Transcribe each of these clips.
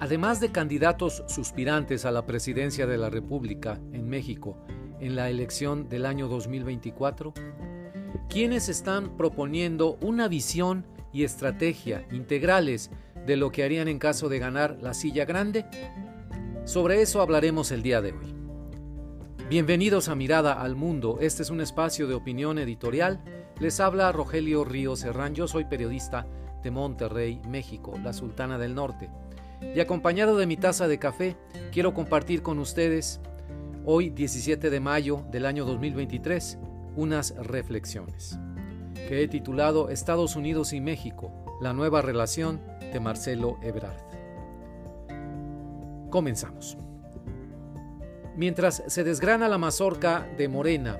Además de candidatos suspirantes a la presidencia de la República en México en la elección del año 2024, quienes están proponiendo una visión y estrategia integrales de lo que harían en caso de ganar la silla grande? Sobre eso hablaremos el día de hoy. Bienvenidos a Mirada al Mundo, este es un espacio de opinión editorial. Les habla Rogelio Ríos Serrán, yo soy periodista de Monterrey, México, la Sultana del Norte. Y acompañado de mi taza de café, quiero compartir con ustedes, hoy 17 de mayo del año 2023, unas reflexiones, que he titulado Estados Unidos y México, la nueva relación de Marcelo Ebrard. Comenzamos. Mientras se desgrana la mazorca de Morena,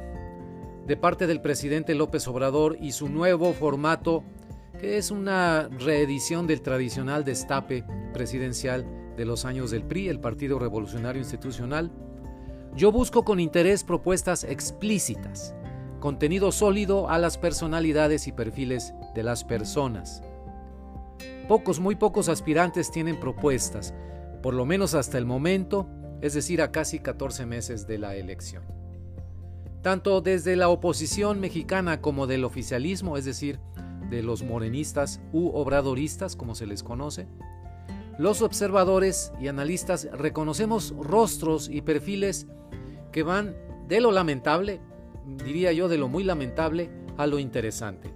de parte del presidente López Obrador y su nuevo formato, que es una reedición del tradicional destape presidencial de los años del PRI, el Partido Revolucionario Institucional, yo busco con interés propuestas explícitas, contenido sólido a las personalidades y perfiles de las personas. Pocos, muy pocos aspirantes tienen propuestas, por lo menos hasta el momento, es decir, a casi 14 meses de la elección. Tanto desde la oposición mexicana como del oficialismo, es decir, de los morenistas u obradoristas, como se les conoce, los observadores y analistas reconocemos rostros y perfiles que van de lo lamentable, diría yo de lo muy lamentable, a lo interesante.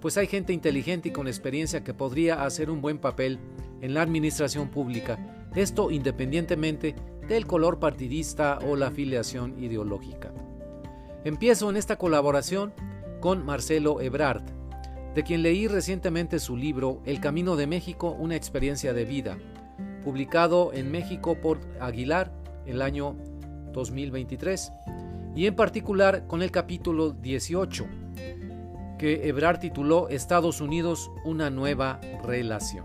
Pues hay gente inteligente y con experiencia que podría hacer un buen papel en la administración pública, esto independientemente del color partidista o la afiliación ideológica. Empiezo en esta colaboración con Marcelo Ebrard, de quien leí recientemente su libro El Camino de México, una experiencia de vida, publicado en México por Aguilar el año 2023, y en particular con el capítulo 18, que Ebrard tituló Estados Unidos, una nueva relación.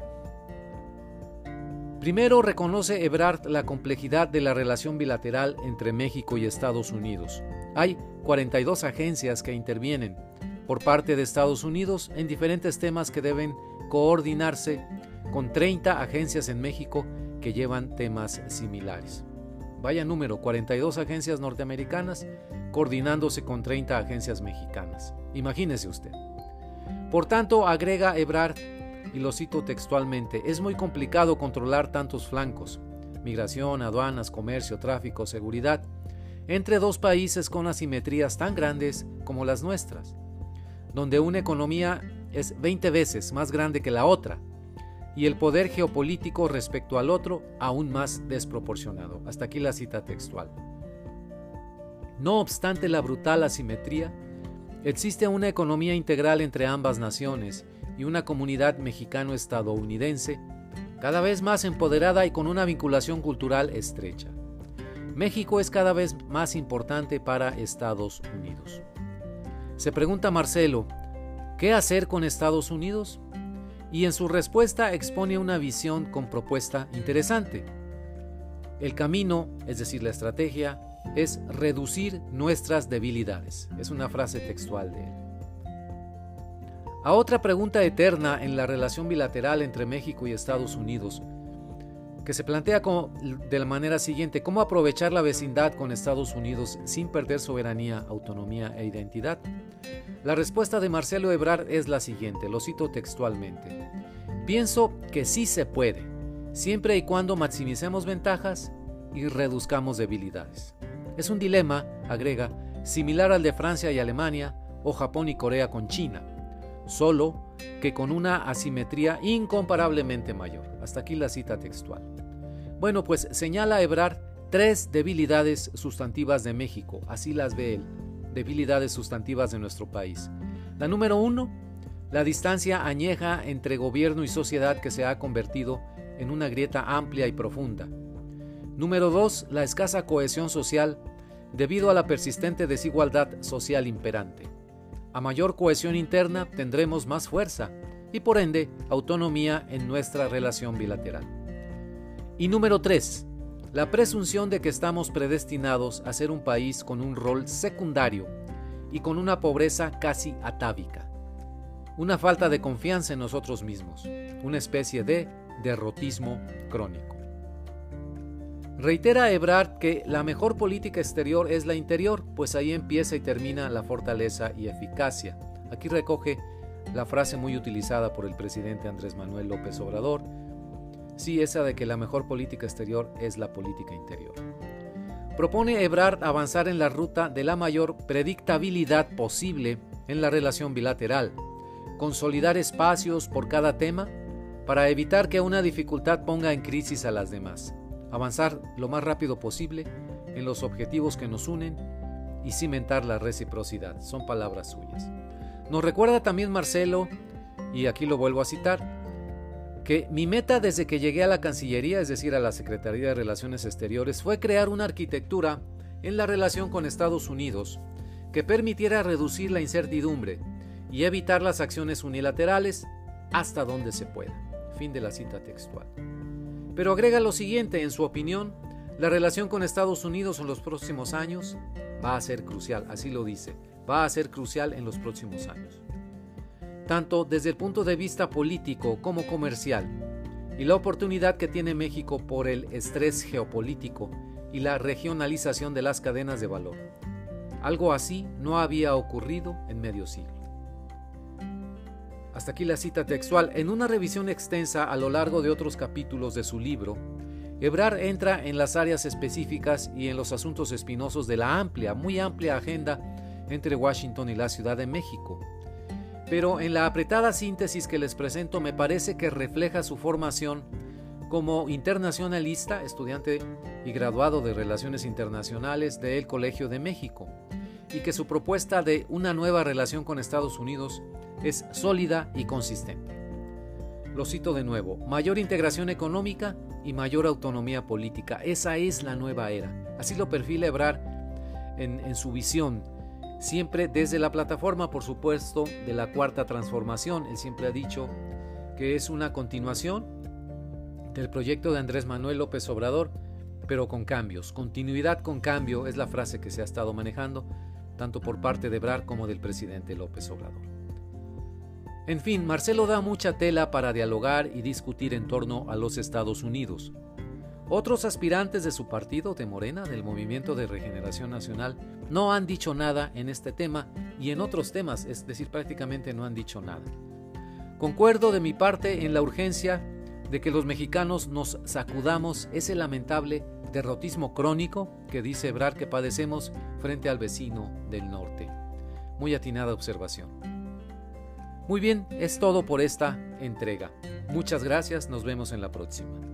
Primero reconoce Ebrard la complejidad de la relación bilateral entre México y Estados Unidos. Hay 42 agencias que intervienen, por parte de Estados Unidos en diferentes temas que deben coordinarse con 30 agencias en México que llevan temas similares. Vaya número, 42 agencias norteamericanas coordinándose con 30 agencias mexicanas. Imagínese usted. Por tanto, agrega Ebrard, y lo cito textualmente, es muy complicado controlar tantos flancos, migración, aduanas, comercio, tráfico, seguridad, entre dos países con asimetrías tan grandes como las nuestras donde una economía es 20 veces más grande que la otra y el poder geopolítico respecto al otro aún más desproporcionado. Hasta aquí la cita textual. No obstante la brutal asimetría, existe una economía integral entre ambas naciones y una comunidad mexicano-estadounidense cada vez más empoderada y con una vinculación cultural estrecha. México es cada vez más importante para Estados Unidos. Se pregunta Marcelo, ¿qué hacer con Estados Unidos? Y en su respuesta expone una visión con propuesta interesante. El camino, es decir, la estrategia, es reducir nuestras debilidades. Es una frase textual de él. A otra pregunta eterna en la relación bilateral entre México y Estados Unidos, que se plantea de la manera siguiente, ¿cómo aprovechar la vecindad con Estados Unidos sin perder soberanía, autonomía e identidad? La respuesta de Marcelo Ebrard es la siguiente, lo cito textualmente. Pienso que sí se puede, siempre y cuando maximicemos ventajas y reduzcamos debilidades. Es un dilema, agrega, similar al de Francia y Alemania o Japón y Corea con China, solo que con una asimetría incomparablemente mayor. Hasta aquí la cita textual. Bueno, pues señala Ebrard tres debilidades sustantivas de México, así las ve él debilidades sustantivas de nuestro país. La número uno, la distancia añeja entre gobierno y sociedad que se ha convertido en una grieta amplia y profunda. Número dos, la escasa cohesión social debido a la persistente desigualdad social imperante. A mayor cohesión interna tendremos más fuerza y por ende autonomía en nuestra relación bilateral. Y número tres, la presunción de que estamos predestinados a ser un país con un rol secundario y con una pobreza casi atávica, una falta de confianza en nosotros mismos, una especie de derrotismo crónico. Reitera Ebrard que la mejor política exterior es la interior, pues ahí empieza y termina la fortaleza y eficacia. Aquí recoge la frase muy utilizada por el presidente Andrés Manuel López Obrador, sí esa de que la mejor política exterior es la política interior. Propone Ebrard avanzar en la ruta de la mayor predictabilidad posible en la relación bilateral, consolidar espacios por cada tema para evitar que una dificultad ponga en crisis a las demás avanzar lo más rápido posible en los objetivos que nos unen y cimentar la reciprocidad. Son palabras suyas. Nos recuerda también Marcelo, y aquí lo vuelvo a citar, que mi meta desde que llegué a la Cancillería, es decir, a la Secretaría de Relaciones Exteriores, fue crear una arquitectura en la relación con Estados Unidos que permitiera reducir la incertidumbre y evitar las acciones unilaterales hasta donde se pueda. Fin de la cita textual. Pero agrega lo siguiente, en su opinión, la relación con Estados Unidos en los próximos años va a ser crucial, así lo dice, va a ser crucial en los próximos años. Tanto desde el punto de vista político como comercial, y la oportunidad que tiene México por el estrés geopolítico y la regionalización de las cadenas de valor. Algo así no había ocurrido en medio siglo. Hasta aquí la cita textual. En una revisión extensa a lo largo de otros capítulos de su libro, Ebrard entra en las áreas específicas y en los asuntos espinosos de la amplia, muy amplia agenda entre Washington y la Ciudad de México. Pero en la apretada síntesis que les presento me parece que refleja su formación como internacionalista, estudiante y graduado de Relaciones Internacionales del Colegio de México, y que su propuesta de una nueva relación con Estados Unidos es sólida y consistente. Lo cito de nuevo, mayor integración económica y mayor autonomía política. Esa es la nueva era. Así lo perfila Ebrard en, en su visión, siempre desde la plataforma, por supuesto, de la cuarta transformación. Él siempre ha dicho que es una continuación del proyecto de Andrés Manuel López Obrador, pero con cambios. Continuidad con cambio es la frase que se ha estado manejando, tanto por parte de Ebrard como del presidente López Obrador. En fin, Marcelo da mucha tela para dialogar y discutir en torno a los Estados Unidos. Otros aspirantes de su partido, de Morena, del Movimiento de Regeneración Nacional, no han dicho nada en este tema y en otros temas, es decir, prácticamente no han dicho nada. Concuerdo de mi parte en la urgencia de que los mexicanos nos sacudamos ese lamentable derrotismo crónico que dice Ebrar que padecemos frente al vecino del norte. Muy atinada observación. Muy bien, es todo por esta entrega. Muchas gracias, nos vemos en la próxima.